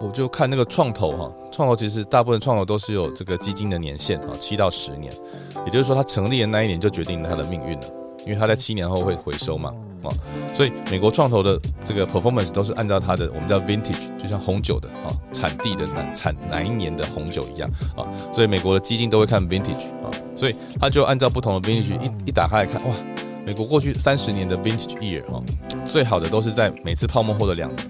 我就看那个创投哈，创投其实大部分创投都是有这个基金的年限啊，七到十年，也就是说它成立的那一年就决定了它的命运了，因为它在七年后会回收嘛啊，所以美国创投的这个 performance 都是按照它的我们叫 vintage，就像红酒的啊产地的哪产哪一年的红酒一样啊，所以美国的基金都会看 vintage 啊，所以它就按照不同的 vintage 一一打开来看哇，美国过去三十年的 vintage year 啊，最好的都是在每次泡沫后的两年。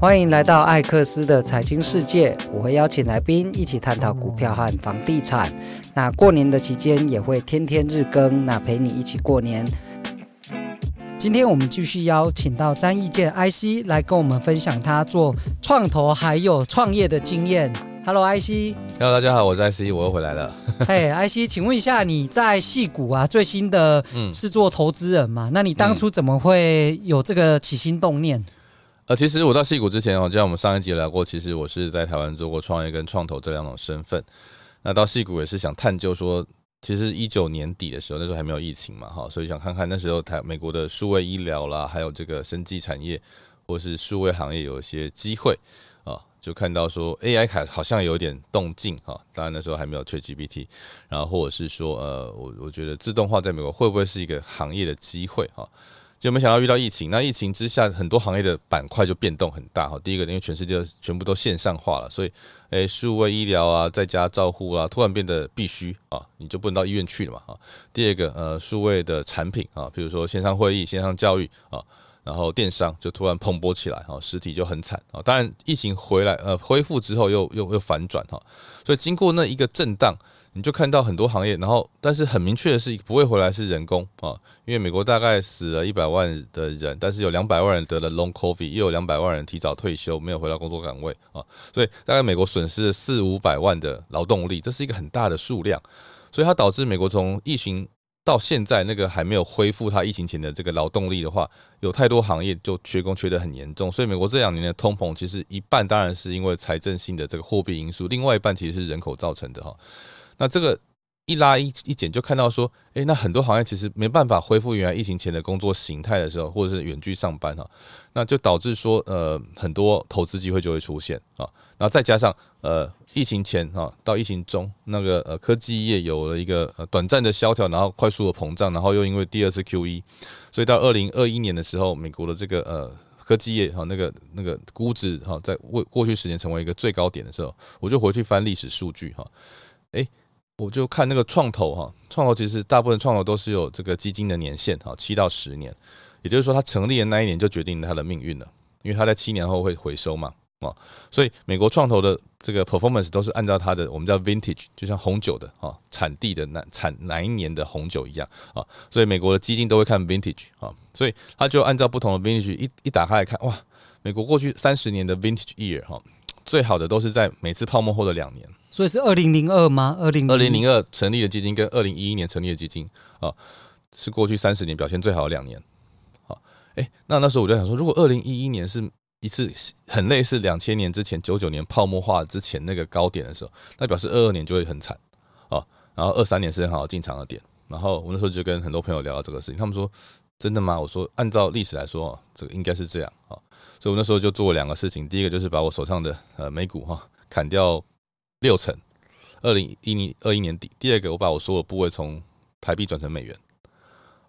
欢迎来到艾克斯的财经世界，我会邀请来宾一起探讨股票和房地产。那过年的期间也会天天日更，那陪你一起过年。今天我们继续邀请到詹益鉴 IC 来跟我们分享他做创投还有创业的经验。Hello，IC。Hello，大家好，我是 IC，我又回来了。嘿，IC，请问一下，你在戏股啊，最新的是做投资人嘛？嗯、那你当初怎么会有这个起心动念？呃，其实我到矽谷之前哦，就像我们上一集聊过，其实我是在台湾做过创业跟创投这两种身份。那到矽谷也是想探究说，其实一九年底的时候，那时候还没有疫情嘛，哈，所以想看看那时候台美国的数位医疗啦，还有这个生技产业或是数位行业有一些机会啊，就看到说 AI 卡好像有点动静哈。当然那时候还没有吹 GPT，然后或者是说呃，我我觉得自动化在美国会不会是一个行业的机会哈？就没想到遇到疫情，那疫情之下，很多行业的板块就变动很大哈。第一个，因为全世界全部都线上化了，所以，诶，数位医疗啊，在家照护啊，突然变得必须啊，你就不能到医院去了嘛哈。第二个，呃，数位的产品啊，比如说线上会议、线上教育啊，然后电商就突然蓬勃起来哈，实体就很惨啊。当然，疫情回来呃恢复之后又又又反转哈，所以经过那一个震荡。你就看到很多行业，然后但是很明确的是不会回来是人工啊，因为美国大概死了一百万的人，但是有两百万人得了 Long COVID，又有两百万人提早退休，没有回到工作岗位啊，所以大概美国损失了四五百万的劳动力，这是一个很大的数量，所以它导致美国从疫情到现在那个还没有恢复它疫情前的这个劳动力的话，有太多行业就缺工缺得很严重，所以美国这两年的通膨其实一半当然是因为财政性的这个货币因素，另外一半其实是人口造成的哈。那这个一拉一一减，就看到说，诶，那很多行业其实没办法恢复原来疫情前的工作形态的时候，或者是远距上班哈，那就导致说，呃，很多投资机会就会出现啊。然后再加上，呃，疫情前哈到疫情中，那个呃科技业有了一个呃短暂的萧条，然后快速的膨胀，然后又因为第二次 QE，所以到二零二一年的时候，美国的这个呃科技业哈那个那个估值哈在过过去十年成为一个最高点的时候，我就回去翻历史数据哈，诶。我就看那个创投哈，创投其实大部分创投都是有这个基金的年限哈，七到十年，也就是说它成立的那一年就决定它的命运了，因为它在七年后会回收嘛啊，所以美国创投的这个 performance 都是按照它的我们叫 vintage，就像红酒的啊产地的哪产哪一年的红酒一样啊，所以美国的基金都会看 vintage 啊，所以它就按照不同的 vintage 一一打开来看哇，美国过去三十年的 vintage year 哈，最好的都是在每次泡沫后的两年。所以是二零零二吗？二零二零零二成立的基金跟二零一一年成立的基金啊，是过去三十年表现最好的两年。好，诶，那那时候我就想说，如果二零一一年是一次很类似两千年之前九九年泡沫化之前那个高点的时候，那表示二二年就会很惨啊。然后二三年是很好进场的点。然后我那时候就跟很多朋友聊到这个事情，他们说真的吗？我说按照历史来说，这个应该是这样啊。所以我那时候就做了两个事情，第一个就是把我手上的呃美股哈砍掉。六成，二零一零二一年底。第二个，我把我所有部位从台币转成美元。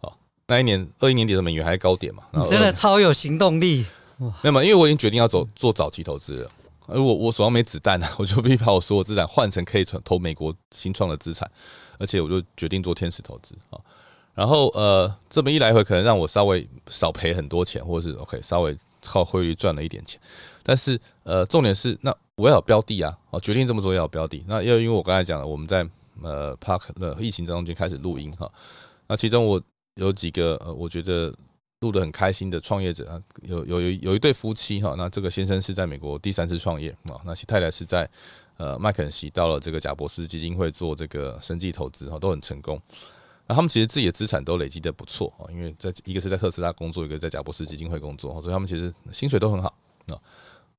哦，那一年二一年底的美元还是高点嘛？你真的超有行动力。没有嘛？因为我已经决定要走做早期投资了。而我我手上没子弹啊，我就必须把我所有资产换成可以投美国新创的资产，而且我就决定做天使投资啊。然后呃，这么一来回可能让我稍微少赔很多钱，或者是 OK 稍微靠汇率赚了一点钱。但是呃，重点是那。我要有标的啊！哦，决定这么做要有标的。那又因为我刚才讲了，我们在呃 Park 的疫情当中就开始录音哈。那其中我有几个呃，我觉得录得很开心的创业者啊，有有有有一对夫妻哈。那这个先生是在美国第三次创业啊，那其太太是在呃麦肯锡到了这个贾伯斯基金会做这个生计投资哈，都很成功。那他们其实自己的资产都累积得不错啊，因为在一个是在特斯拉工作，一个在贾伯斯基金会工作，所以他们其实薪水都很好啊。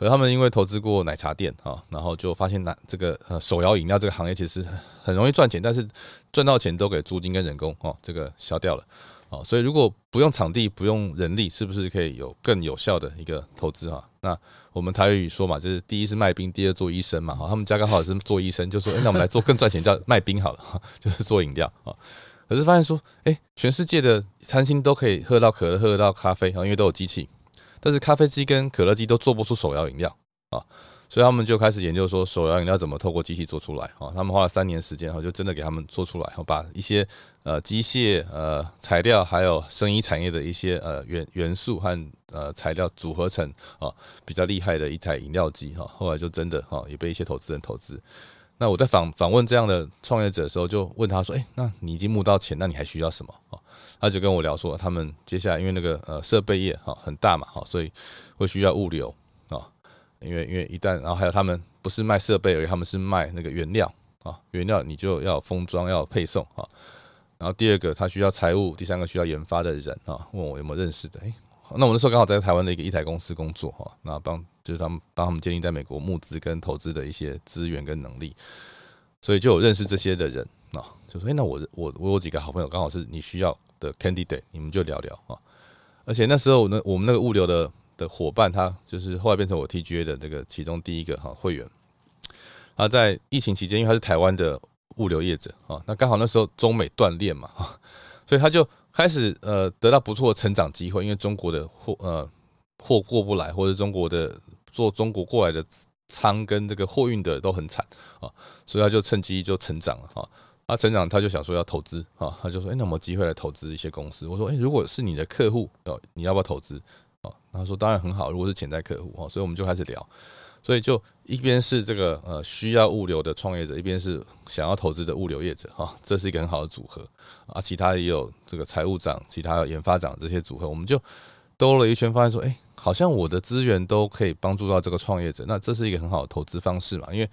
而他们因为投资过奶茶店啊，然后就发现奶这个呃手摇饮料这个行业其实很容易赚钱，但是赚到钱都给租金跟人工哦，这个消掉了哦，所以如果不用场地，不用人力，是不是可以有更有效的一个投资哈？那我们台语说嘛，就是第一是卖冰，第二做医生嘛。哈，他们家刚好是做医生，就说，哎，那我们来做更赚钱，叫卖冰好了，就是做饮料啊。可是发现说，哎，全世界的餐厅都可以喝到可乐，喝得到咖啡啊，因为都有机器，但是咖啡机跟可乐机都做不出手摇饮料啊。所以他们就开始研究说，手摇饮料怎么透过机器做出来啊？他们花了三年时间，哈，就真的给他们做出来，把一些呃机械呃材料，还有生医产业的一些呃元元素和呃材料组合成啊比较厉害的一台饮料机哈。后来就真的哈也被一些投资人投资。那我在访访问这样的创业者的时候，就问他说：“诶，那你已经募到钱，那你还需要什么？”啊，他就跟我聊说，他们接下来因为那个呃设备业哈很大嘛，哈，所以会需要物流啊。因为因为一旦，然后还有他们不是卖设备而，他们是卖那个原料啊，原料你就要封装，要配送啊。然后第二个他需要财务，第三个需要研发的人啊，问我有没有认识的？诶，那我那时候刚好在台湾的一个一台公司工作哈，那帮就是他们帮他们建立在美国募资跟投资的一些资源跟能力，所以就有认识这些的人啊，就说诶，那我我我有几个好朋友刚好是你需要的 candidate，你们就聊聊啊。而且那时候那我们那个物流的。的伙伴，他就是后来变成我 TGA 的那个其中第一个哈会员。啊，在疫情期间，因为他是台湾的物流业者啊，那刚好那时候中美断链嘛，所以他就开始呃得到不错的成长机会，因为中国的货呃货过不来，或者中国的做中国过来的仓跟这个货运的都很惨啊，所以他就趁机就成长了哈。他成长，他就想说要投资啊，他就说哎，那有没有机会来投资一些公司？我说哎，如果是你的客户哦，你要不要投资？哦，他说当然很好，如果是潜在客户哦，所以我们就开始聊，所以就一边是这个呃需要物流的创业者，一边是想要投资的物流业者哈，这是一个很好的组合啊。其他也有这个财务长、其他研发长这些组合，我们就兜了一圈，发现说，哎，好像我的资源都可以帮助到这个创业者，那这是一个很好的投资方式嘛，因为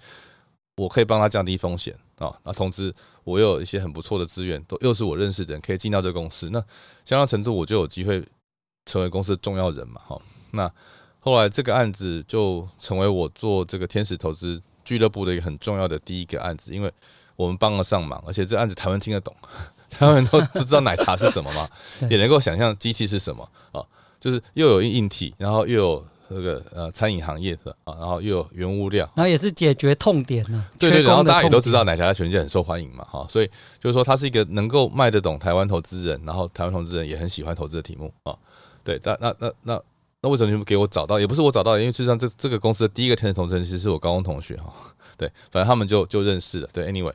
我可以帮他降低风险啊，那同时我又有一些很不错的资源，都又是我认识的人，可以进到这个公司，那相当程度我就有机会。成为公司的重要人嘛，哈，那后来这个案子就成为我做这个天使投资俱乐部的一个很重要的第一个案子，因为我们帮了上忙，而且这案子台湾听得懂，台湾人都知道奶茶是什么嘛，也能够想象机器是什么啊，就是又有硬体，然后又有这个呃餐饮行业的啊，然后又有原物料，然后也是解决痛点呢，对对，然后大家也都知道奶茶在全世界很受欢迎嘛，哈，所以就是说它是一个能够卖得懂台湾投资人，然后台湾投资人也很喜欢投资的题目啊。对，那那那那那为什么你们给我找到？也不是我找到，因为事实上这这个公司的第一个天使投资人其实是我高中同学哈。对，反正他们就就认识了。对，anyway，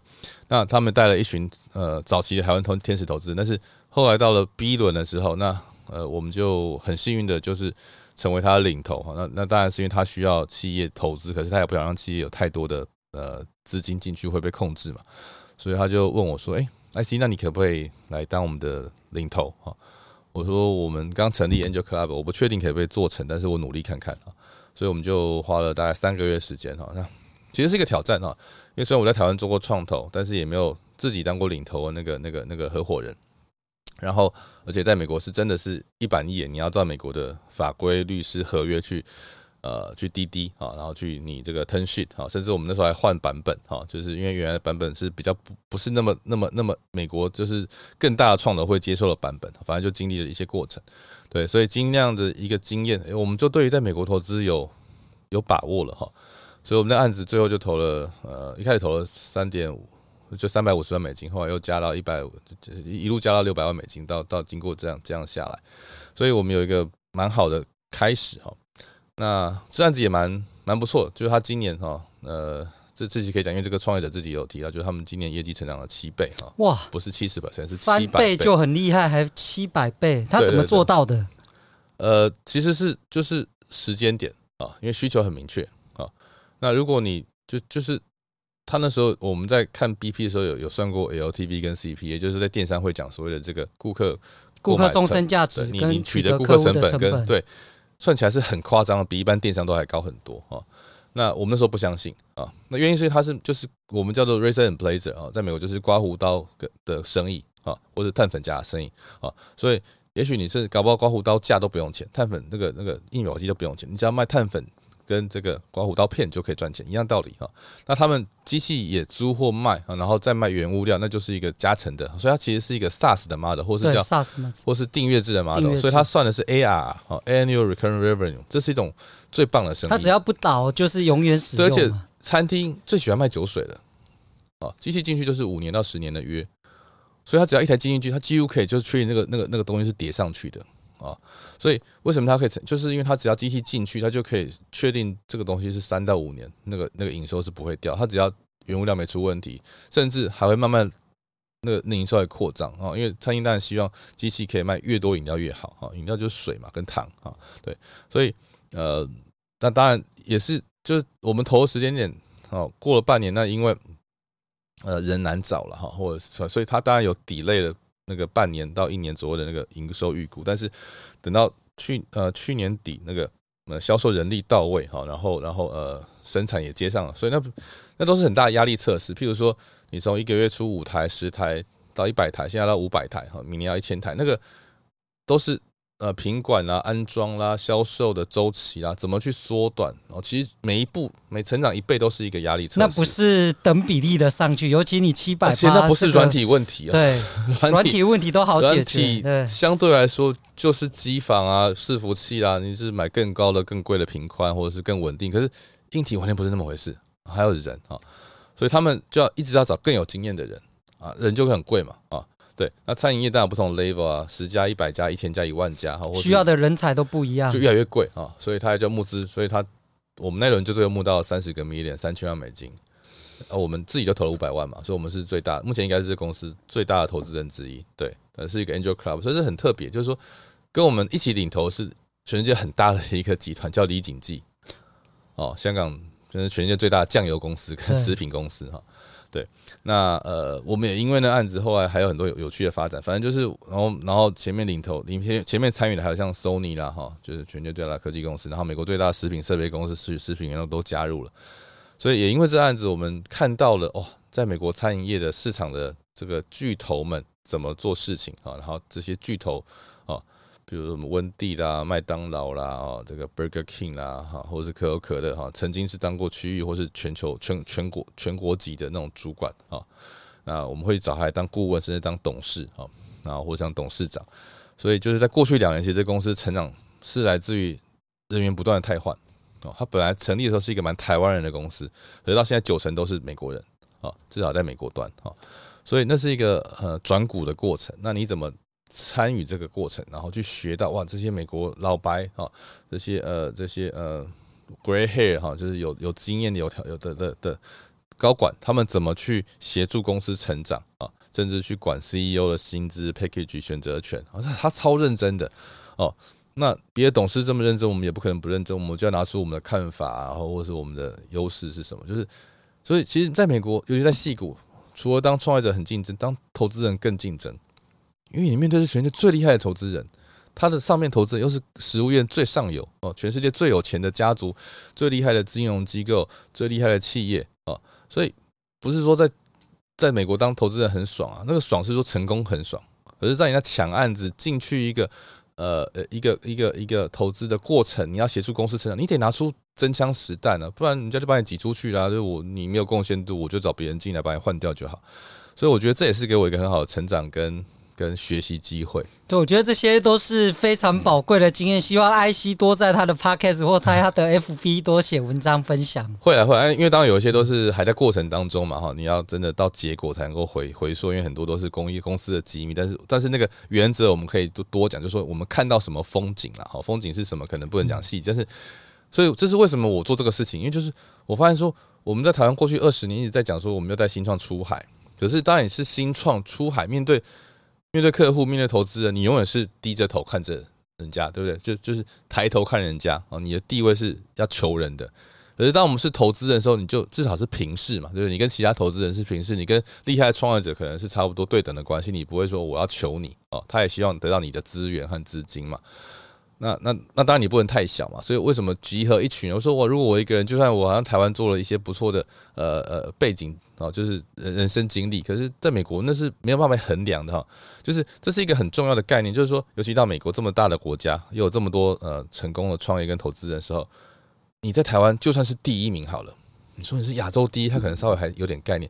那他们带了一群呃早期的台湾投天使投资人，但是后来到了 B 轮的时候，那呃我们就很幸运的就是成为他的领头哈。那那当然是因为他需要企业投资，可是他也不想让企业有太多的呃资金进去会被控制嘛，所以他就问我说：“哎，IC，那你可不可以来当我们的领头哈？”我说我们刚成立 Angel Club，我不确定可不可以做成，但是我努力看看啊。所以我们就花了大概三个月时间哈。那其实是一个挑战哈，因为虽然我在台湾做过创投，但是也没有自己当过领头的那个那个那个合伙人。然后而且在美国是真的是一板一眼，你要照美国的法规、律师合约去。呃，去滴滴啊，然后去你这个 tennis 啊，甚至我们那时候还换版本哈，就是因为原来的版本是比较不不是那么那么那么美国就是更大的创投会接受的版本，反正就经历了一些过程，对，所以经那样的一个经验，我们就对于在美国投资有有把握了哈，所以我们的案子最后就投了呃，一开始投了三点五，就三百五十万美金，后来又加到一百五，一路加到六百万美金，到到经过这样这样下来，所以我们有一个蛮好的开始哈。那这案子也蛮蛮不错，就是他今年哈，呃，这自己可以讲，因为这个创业者自己有提到，就是他们今年业绩成长了七倍哈，哇，不是七十%，是七百倍，倍就很厉害，还七百倍，他怎么做到的？呃，其实是就是时间点啊，因为需求很明确啊。那如果你就就是他那时候我们在看 BP 的时候有有算过 LTV 跟 CP，也就是在电商会讲所谓的这个顾客顾客终身价值，你你取得顾客成本跟对。算起来是很夸张的，比一般电商都还高很多啊。那我们那时候不相信啊。那原因是他是就是我们叫做 razor and blazer 啊，在美国就是刮胡刀的生意啊，或者碳粉夹的生意啊。所以也许你是搞不好刮胡刀架都不用钱，碳粉那个那个印表机都不用钱，你只要卖碳粉跟这个刮胡刀片就可以赚钱，一样道理哈。那他们机器也租或卖啊，然后再卖原物料，那就是一个加成的，所以它其实是一个 SaaS 的 model，或是叫 SaaS，或是订阅制的 model，所以它算的是 AR Annual Recurring Revenue，这是一种最棒的生意。它只要不倒，就是永远使用。而且餐厅最喜欢卖酒水了，啊，机器进去就是五年到十年的约，所以它只要一台机进去，它几乎可以就是确认那个那个那个东西是叠上去的。啊，所以为什么它可以成？就是因为它只要机器进去，它就可以确定这个东西是三到五年，那个那个营收是不会掉。它只要原物料没出问题，甚至还会慢慢那个那营收会扩张啊。因为餐厅当然希望机器可以卖越多饮料越好啊，饮料就是水嘛，跟糖啊，对。所以呃，那当然也是，就是我们投的时间点哦，过了半年，那因为呃人难找了哈，或者是所以它当然有 delay 了。那个半年到一年左右的那个营收预估，但是等到去呃去年底那个呃销售人力到位哈，然后然后呃生产也接上了，所以那那都是很大的压力测试。譬如说，你从一个月出五台、十台到一百台，现在到五百台哈，明年要一千台，那个都是。呃，品管啦、安装啦、销售的周期啦，怎么去缩短？哦，其实每一步每成长一倍都是一个压力测试。那不是等比例的上去，尤其你七百，那不是软体问题啊。对，软体问题都好解决。对，相对来说就是机房啊、伺服器啦，你是买更高的、更贵的频宽，或者是更稳定。可是硬体完全不是那么回事，还有人啊，所以他们就要一直要找更有经验的人啊，人就会很贵嘛啊。对，那餐饮业当然有不同的 level 啊，十家、一百家、一千家、一万家，哈，需要的人才都不一样，就越来越贵啊，所以它还叫募资，所以它我们那轮就最后募到三十个 million，三千万美金，啊，我们自己就投了五百万嘛，所以我们是最大，目前应该是这公司最大的投资人之一，对，呃，是一个 angel club，所以是很特别，就是说跟我们一起领投是全世界很大的一个集团，叫李锦记，哦，香港就是全世界最大的酱油公司跟食品公司哈。对，那呃，我们也因为那案子，后来还有很多有有趣的发展。反正就是，然后然后前面领头，领前前面参与的还有像 Sony 啦，哈，就是全球最大科技公司，然后美国最大的食品设备公司食食品员都加入了。所以也因为这案子，我们看到了哦，在美国餐饮业的市场的这个巨头们怎么做事情啊，然后这些巨头。比如什么温蒂啦、麦当劳啦、哦这个 Burger King 啦，哈，或是可口可乐哈，曾经是当过区域或是全球全全国全国级的那种主管啊。那我们会找他来当顾问，甚至当董事啊，然后或者当董事长。所以就是在过去两年，其实这公司成长是来自于人员不断的汰换哦。他本来成立的时候是一个蛮台湾人的公司，可是到现在九成都是美国人啊，至少在美国端啊。所以那是一个呃转股的过程。那你怎么？参与这个过程，然后去学到哇，这些美国老白啊，这些呃这些呃 gray hair 哈，就是有有经验的有条有的的的高管，他们怎么去协助公司成长啊，甚至去管 CEO 的薪资 package 选择权啊，他他超认真的哦。那别的董事这么认真，我们也不可能不认真，我们就要拿出我们的看法，然后或是我们的优势是什么？就是所以，其实在美国，尤其在矽谷，除了当创业者很竞争，当投资人更竞争。因为你面对是全世界最厉害的投资人，他的上面投资人又是食物链最上游哦，全世界最有钱的家族、最厉害的金融机构、最厉害的企业哦，所以不是说在在美国当投资人很爽啊，那个爽是说成功很爽，而是在你那抢案子进去一个呃呃一个一个一个投资的过程，你要协助公司成长，你得拿出真枪实弹啊，不然人家就把你挤出去啦，就我你没有贡献度，我就找别人进来把你换掉就好。所以我觉得这也是给我一个很好的成长跟。跟学习机会，对，我觉得这些都是非常宝贵的经验。希望 IC 多在他的 Podcast 或他他的 FB 多写文章分享。会来会来，因为当然有一些都是还在过程当中嘛，哈，你要真的到结果才能够回回溯，因为很多都是公益公司的机密。但是但是那个原则我们可以多多讲，就是说我们看到什么风景了，哈，风景是什么可能不能讲细节，但是所以这是为什么我做这个事情，因为就是我发现说我们在台湾过去二十年一直在讲说我们要带新创出海，可是当然也是新创出海面对。面对客户，面对投资人，你永远是低着头看着人家，对不对？就就是抬头看人家啊，你的地位是要求人的。可是当我们是投资人的时候，你就至少是平视嘛，对不对？你跟其他投资人是平视，你跟厉害的创业者可能是差不多对等的关系，你不会说我要求你哦，他也希望得到你的资源和资金嘛。那那那当然你不能太小嘛，所以为什么集合一群人？我说我如果我一个人，就算我好像台湾做了一些不错的呃呃背景啊，就是人生经历，可是在美国那是没有办法衡量的哈。就是这是一个很重要的概念，就是说，尤其到美国这么大的国家，又有这么多呃成功的创业跟投资人的时候，你在台湾就算是第一名好了，你说你是亚洲第一，他可能稍微还有点概念。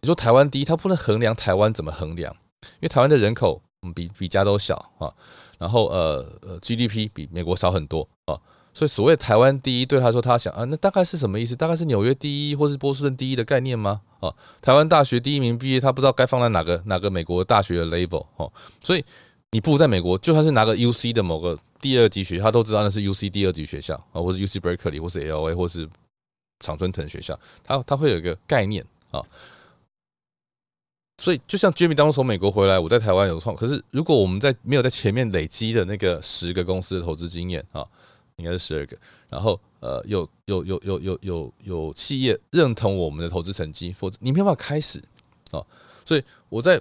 你说台湾第一，他不能衡量台湾怎么衡量？因为台湾的人口比比加都小啊，然后呃呃 GDP 比美国少很多啊，所以所谓台湾第一，对他说他想啊，那大概是什么意思？大概是纽约第一或是波士顿第一的概念吗？啊，台湾大学第一名毕业，他不知道该放在哪个哪个美国大学的 label 哦，所以你不如在美国，就算是拿个 UC 的某个第二级学校，他都知道那是 UC 第二级学校啊，或是 UC Berkeley 或是 LA 或是常春藤学校，他他会有一个概念啊。所以，就像 Jimmy 当初从美国回来，我在台湾有创。可是，如果我们在没有在前面累积的那个十个公司的投资经验啊，应该是十二个。然后，呃，有有有有有有有企业认同我们的投资成绩，否则你没办法开始啊。所以，我在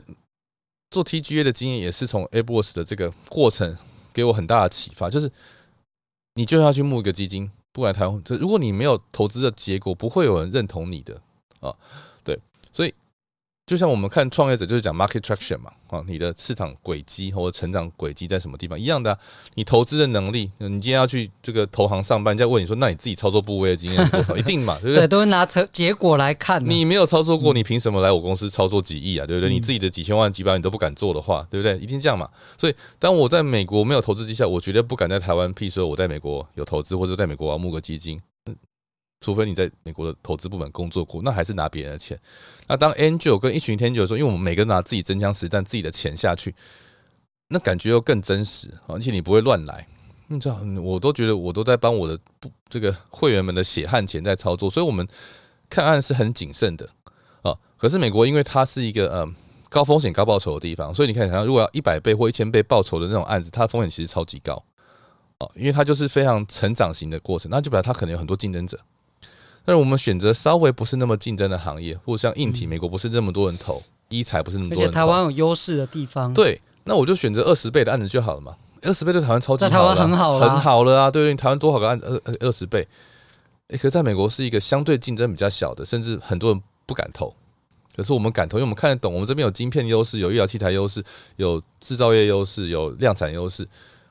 做 TGA 的经验也是从 a b o s 的这个过程给我很大的启发，就是你就要去募一个基金，不管台湾，这如果你没有投资的结果，不会有人认同你的啊。对，所以。就像我们看创业者，就是讲 market traction 嘛，啊，你的市场轨迹或者成长轨迹在什么地方一样的、啊，你投资的能力，你今天要去这个投行上班，人家问你说，那你自己操作部位的经验是多少？一定嘛，对不对？对，都是拿成结果来看。你没有操作过，你凭什么来我公司操作几亿啊？对不对？你自己的几千万、几百万你都不敢做的话，对不对？一定这样嘛。所以，当我在美国没有投资绩效，我绝对不敢在台湾，譬如说我在美国有投资，或者在美国要募个基金。除非你在美国的投资部门工作过，那还是拿别人的钱。那当 Angel 跟一群天 Angel 的时候，因为我们每个人拿自己真枪实弹自己的钱下去，那感觉又更真实，而且你不会乱来。你知道，我都觉得我都在帮我的不这个会员们的血汗钱在操作，所以我们看案是很谨慎的啊。可是美国因为它是一个呃高风险高报酬的地方，所以你看，想如果要一百倍或一千倍报酬的那种案子，它的风险其实超级高啊，因为它就是非常成长型的过程，那就表示它可能有很多竞争者。但是我们选择稍微不是那么竞争的行业，或者像硬体，美国不是这么多人投，医材不是那么多人投，而且台湾有优势的地方，对，那我就选择二十倍的案子就好了嘛。二十倍对台湾超级好，在台湾很好了，很好了啊。对对，台湾多少个案子二二十倍？诶，可是在美国是一个相对竞争比较小的，甚至很多人不敢投。可是我们敢投，因为我们看得懂，我们这边有晶片优势，有医疗器材优势，有制造业优势，有量产优势。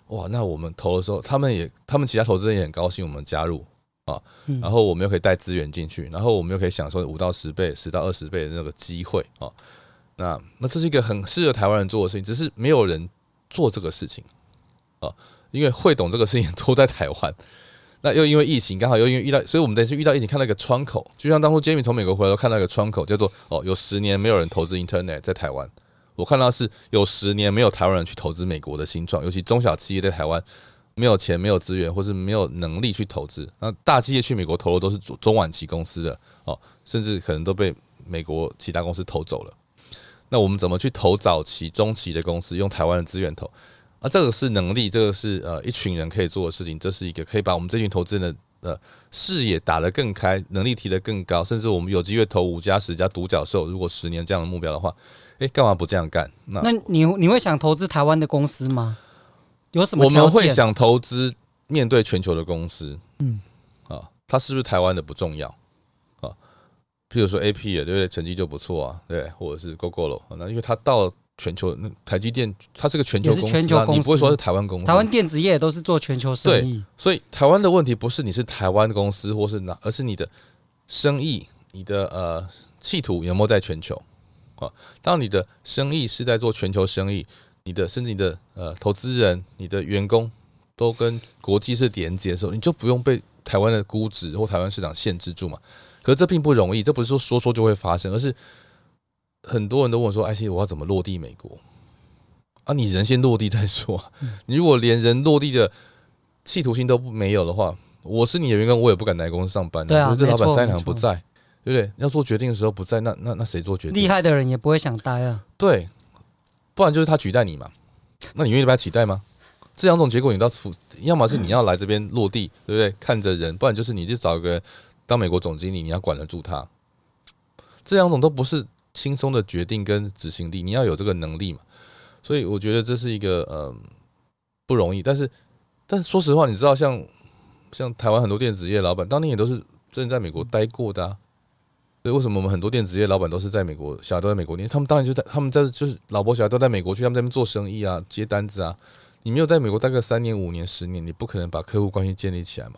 哇，那我们投的时候，他们也，他们其他投资人也很高兴我们加入。啊，然后我们又可以带资源进去，然后我们又可以享受五到十倍、十到二十倍的那个机会啊。那那这是一个很适合台湾人做的事情，只是没有人做这个事情啊，因为会懂这个事情都在台湾。那又因为疫情，刚好又因为遇到，所以我们等于是遇到疫情，看到一个窗口，就像当初 Jamie 从美国回来，看到一个窗口，叫做哦，有十年没有人投资 Internet 在台湾。我看到是有十年没有台湾人去投资美国的新创，尤其中小企业在台湾。没有钱、没有资源，或是没有能力去投资，那大企业去美国投的都是中晚期公司的哦，甚至可能都被美国其他公司投走了。那我们怎么去投早期、中期的公司，用台湾的资源投？啊，这个是能力，这个是呃一群人可以做的事情，这是一个可以把我们这群投资人的呃视野打得更开，能力提得更高，甚至我们有机会投五家、十家独角兽。如果十年这样的目标的话，诶，干嘛不这样干？那那你你会想投资台湾的公司吗？有什么？我们会想投资面对全球的公司，嗯，啊，它是不是台湾的不重要啊？譬如说 AP 啊，对不对？成绩就不错啊，对，或者是 Gogoro，那因为它到全球，那台积电它是个全球公司，全球公司，你不会说是台湾公司。台湾电子业都是做全球生意，所以台湾的问题不是你是台湾公司或是哪，而是你的生意，你的呃企图有没有在全球啊？当你的生意是在做全球生意。你的甚至你的呃投资人、你的员工都跟国际是连接的时候，你就不用被台湾的估值或台湾市场限制住嘛。可是这并不容易，这不是说说说就会发生，而是很多人都问我说：“哎，我要怎么落地美国？”啊，你人先落地再说。你如果连人落地的企图心都没有的话，我是你的员工，我也不敢来公司上班。对啊，这老板三两不在，对不对？要做决定的时候不在，那那那谁做决定？厉害的人也不会想待啊。对。不然就是他取代你嘛？那你愿意被他取代吗？这两种结果你都要，要么是你要来这边落地，对不对？看着人，不然就是你就找个当美国总经理，你要管得住他。这两种都不是轻松的决定跟执行力，你要有这个能力嘛。所以我觉得这是一个呃不容易。但是，但是说实话，你知道像像台湾很多电子业老板，当年也都是真的在美国待过的啊。所以为什么我们很多电子业老板都是在美国，小孩都在美国？因为他们当然就在他们在就是老婆小孩都在美国去，他们在那边做生意啊，接单子啊。你没有在美国待个三年、五年、十年，你不可能把客户关系建立起来嘛。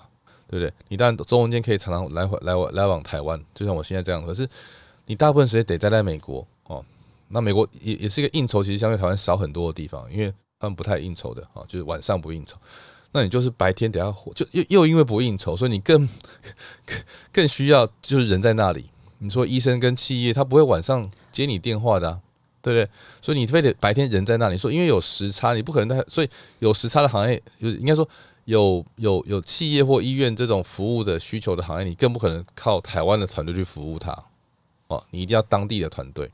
对不对？你当然中间可以常常来回来往来往台湾，就像我现在这样。可是你大部分时间得待在美国哦。那美国也也是一个应酬其实相对台湾少很多的地方，因为他们不太应酬的啊，就是晚上不应酬。那你就是白天等下就又又因为不应酬，所以你更 更更需要就是人在那里。你说医生跟企业他不会晚上接你电话的，对不对？所以你非得白天人在那里。说因为有时差，你不可能在，所以有时差的行业，就是应该说有有有企业或医院这种服务的需求的行业，你更不可能靠台湾的团队去服务他哦，你一定要当地的团队。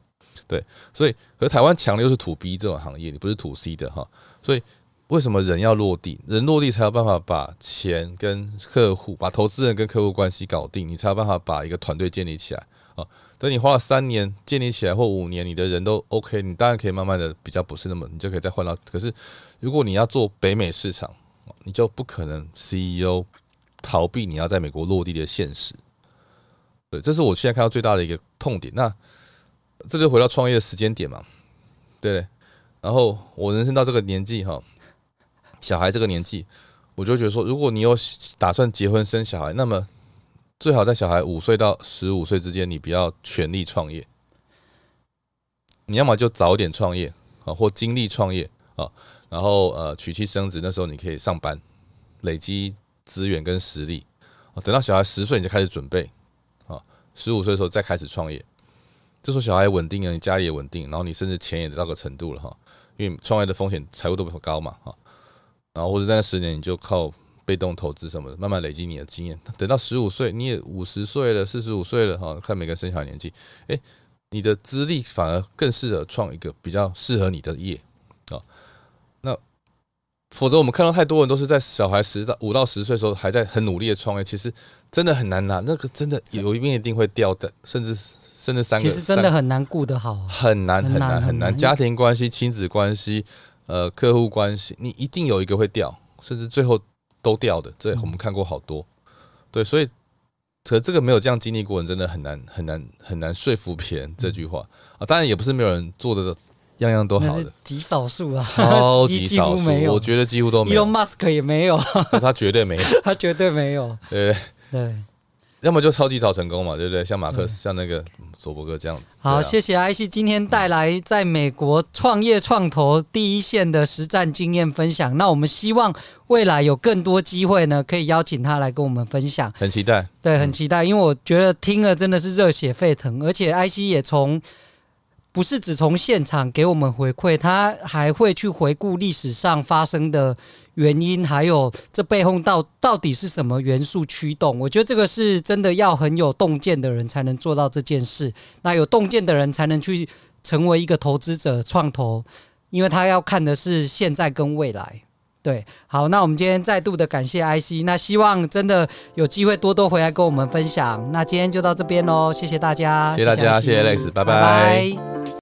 对，所以和台湾强的又是 to B 这种行业，你不是土 C 的哈，所以。为什么人要落地？人落地才有办法把钱跟客户、把投资人跟客户关系搞定，你才有办法把一个团队建立起来啊。等你花了三年建立起来或五年，你的人都 OK，你当然可以慢慢的比较不是那么，你就可以再换到。可是如果你要做北美市场，你就不可能 CEO 逃避你要在美国落地的现实。对，这是我现在看到最大的一个痛点。那这就回到创业的时间点嘛，对。然后我人生到这个年纪哈。小孩这个年纪，我就觉得说，如果你有打算结婚生小孩，那么最好在小孩五岁到十五岁之间，你不要全力创业。你要么就早点创业啊，或经历创业啊，然后呃娶妻生子，那时候你可以上班，累积资源跟实力。等到小孩十岁，你就开始准备啊，十五岁的时候再开始创业。这时候小孩稳定了，你家里也稳定，然后你甚至钱也到个程度了哈，因为创业的风险财务都比较高嘛哈。然后或者在那十年，你就靠被动投资什么的，慢慢累积你的经验。等到十五岁，你也五十岁了，四十五岁了，哈，看每个生小孩年纪，诶，你的资历反而更适合创一个比较适合你的业啊。那否则我们看到太多人都是在小孩十到五到十岁的时候还在很努力的创业，其实真的很难拿。那个真的有一边一定会掉的，甚至甚至三个，其实真的很难顾得好，很难很难很难，家庭关系、亲子关系。呃，客户关系，你一定有一个会掉，甚至最后都掉的，这我们看过好多。对，所以，可这个没有这样经历过人，真的很难很难很难说服别人这句话啊。当然也不是没有人做的样样都好的，极少数啊，超 级少数，我觉得几乎都没有。Elon Musk 也没有，他绝对没有，他绝对没有。对对。要么就超级早成功嘛，对不对？像马克思，像那个索伯格这样子。好，啊、谢谢 IC 今天带来在美国创业创投第一线的实战经验分享。那我们希望未来有更多机会呢，可以邀请他来跟我们分享。很期待，对，很期待，因为我觉得听了真的是热血沸腾，而且 IC 也从不是只从现场给我们回馈，他还会去回顾历史上发生的。原因还有这背后到到底是什么元素驱动？我觉得这个是真的要很有洞见的人才能做到这件事。那有洞见的人才能去成为一个投资者创投，因为他要看的是现在跟未来。对，好，那我们今天再度的感谢 IC，那希望真的有机会多多回来跟我们分享。那今天就到这边喽，谢谢大家，谢谢大家，谢谢 Alex，拜拜。拜拜。